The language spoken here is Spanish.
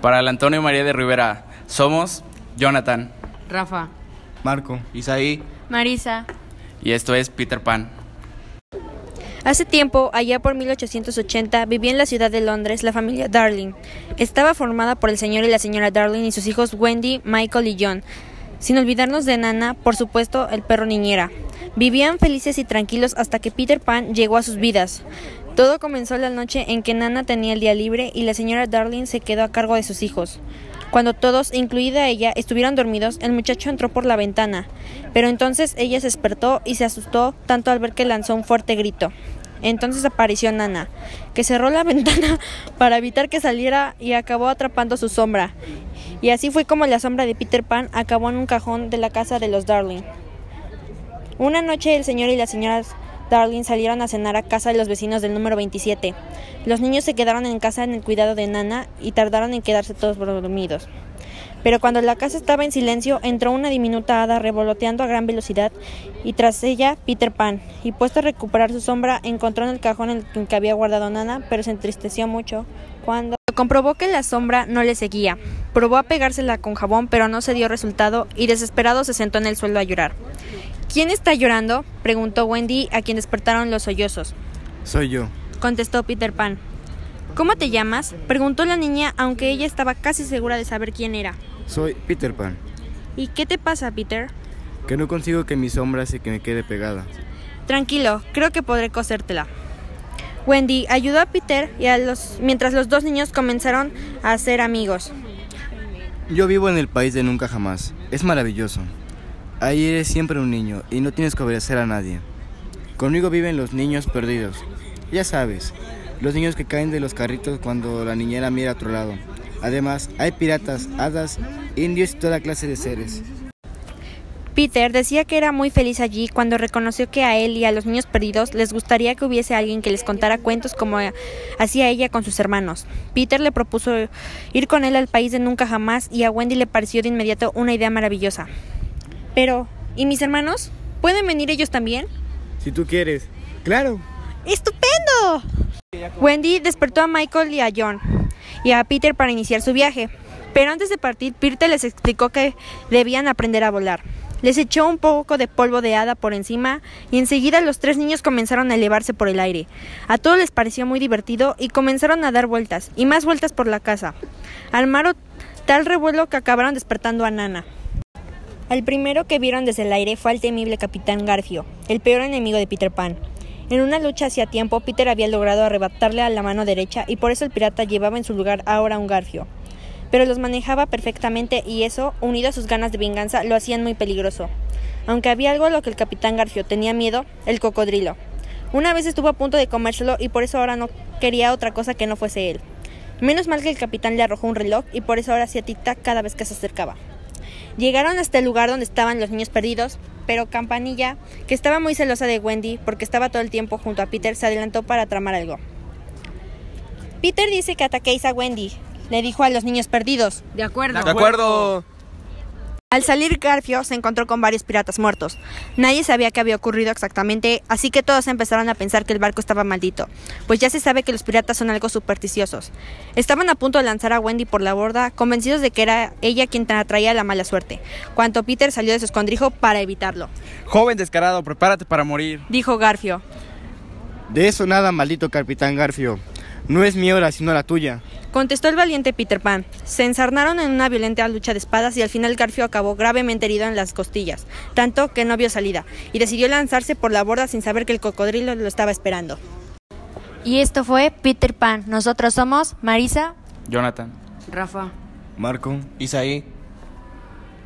Para el Antonio María de Rivera, somos Jonathan. Rafa. Marco. Isaí. Marisa. Y esto es Peter Pan. Hace tiempo, allá por 1880, vivía en la ciudad de Londres la familia Darling. Estaba formada por el señor y la señora Darling y sus hijos Wendy, Michael y John. Sin olvidarnos de Nana, por supuesto, el perro niñera. Vivían felices y tranquilos hasta que Peter Pan llegó a sus vidas. Todo comenzó la noche en que Nana tenía el día libre y la señora Darling se quedó a cargo de sus hijos. Cuando todos, incluida ella, estuvieron dormidos, el muchacho entró por la ventana. Pero entonces ella se despertó y se asustó tanto al ver que lanzó un fuerte grito. Entonces apareció Nana, que cerró la ventana para evitar que saliera y acabó atrapando su sombra. Y así fue como la sombra de Peter Pan acabó en un cajón de la casa de los Darling. Una noche el señor y la señora Darling salieron a cenar a casa de los vecinos del número 27. Los niños se quedaron en casa en el cuidado de Nana y tardaron en quedarse todos dormidos. Pero cuando la casa estaba en silencio, entró una diminuta hada revoloteando a gran velocidad y tras ella Peter Pan, y puesto a recuperar su sombra, encontró en el cajón en el que había guardado Nana, pero se entristeció mucho cuando comprobó que la sombra no le seguía. Probó a pegársela con jabón, pero no se dio resultado y desesperado se sentó en el suelo a llorar. ¿Quién está llorando? preguntó Wendy, a quien despertaron los sollozos. Soy yo, contestó Peter Pan. ¿Cómo te llamas? preguntó la niña, aunque ella estaba casi segura de saber quién era. soy Peter Pan. ¿Y qué te pasa, Peter? Que no consigo que mi sombra se que me quede pegada. Tranquilo, creo que podré cosértela. Wendy ayudó a Peter y a los, mientras los dos niños comenzaron a ser amigos. Yo vivo en el país de nunca jamás. Es maravilloso. Ahí eres siempre un niño y no tienes que obedecer a nadie. Conmigo viven los niños perdidos. Ya sabes, los niños que caen de los carritos cuando la niñera mira a otro lado. Además, hay piratas, hadas, indios y toda clase de seres. Peter decía que era muy feliz allí cuando reconoció que a él y a los niños perdidos les gustaría que hubiese alguien que les contara cuentos como hacía ella con sus hermanos. Peter le propuso ir con él al país de nunca jamás y a Wendy le pareció de inmediato una idea maravillosa. Pero, ¿y mis hermanos? ¿Pueden venir ellos también? Si tú quieres. Claro. ¡Estupendo! Wendy despertó a Michael y a John y a Peter para iniciar su viaje. Pero antes de partir, Peter les explicó que debían aprender a volar. Les echó un poco de polvo de hada por encima y enseguida los tres niños comenzaron a elevarse por el aire. A todos les pareció muy divertido y comenzaron a dar vueltas y más vueltas por la casa. Armaron tal revuelo que acabaron despertando a Nana. El primero que vieron desde el aire fue al temible capitán Garfio, el peor enemigo de Peter Pan. En una lucha hacía tiempo, Peter había logrado arrebatarle a la mano derecha y por eso el pirata llevaba en su lugar ahora un Garfio. Pero los manejaba perfectamente y eso, unido a sus ganas de venganza, lo hacían muy peligroso. Aunque había algo a lo que el capitán Garfio tenía miedo, el cocodrilo. Una vez estuvo a punto de comérselo y por eso ahora no quería otra cosa que no fuese él. Menos mal que el capitán le arrojó un reloj y por eso ahora hacía tic-tac cada vez que se acercaba. Llegaron hasta el lugar donde estaban los niños perdidos, pero Campanilla, que estaba muy celosa de Wendy porque estaba todo el tiempo junto a Peter, se adelantó para tramar algo. Peter dice que ataquéis a Wendy, le dijo a los niños perdidos. De acuerdo. De acuerdo. Al salir Garfio se encontró con varios piratas muertos. Nadie sabía qué había ocurrido exactamente, así que todos empezaron a pensar que el barco estaba maldito, pues ya se sabe que los piratas son algo supersticiosos. Estaban a punto de lanzar a Wendy por la borda, convencidos de que era ella quien atraía la mala suerte, cuando Peter salió de su escondrijo para evitarlo. Joven descarado, prepárate para morir. Dijo Garfio. De eso nada, maldito capitán Garfio. No es mi hora, sino la tuya. Contestó el valiente Peter Pan. Se ensarnaron en una violenta lucha de espadas y al final Garfio acabó gravemente herido en las costillas, tanto que no vio salida, y decidió lanzarse por la borda sin saber que el cocodrilo lo estaba esperando. Y esto fue Peter Pan. Nosotros somos Marisa, Jonathan. Rafa. Marco. Isaí.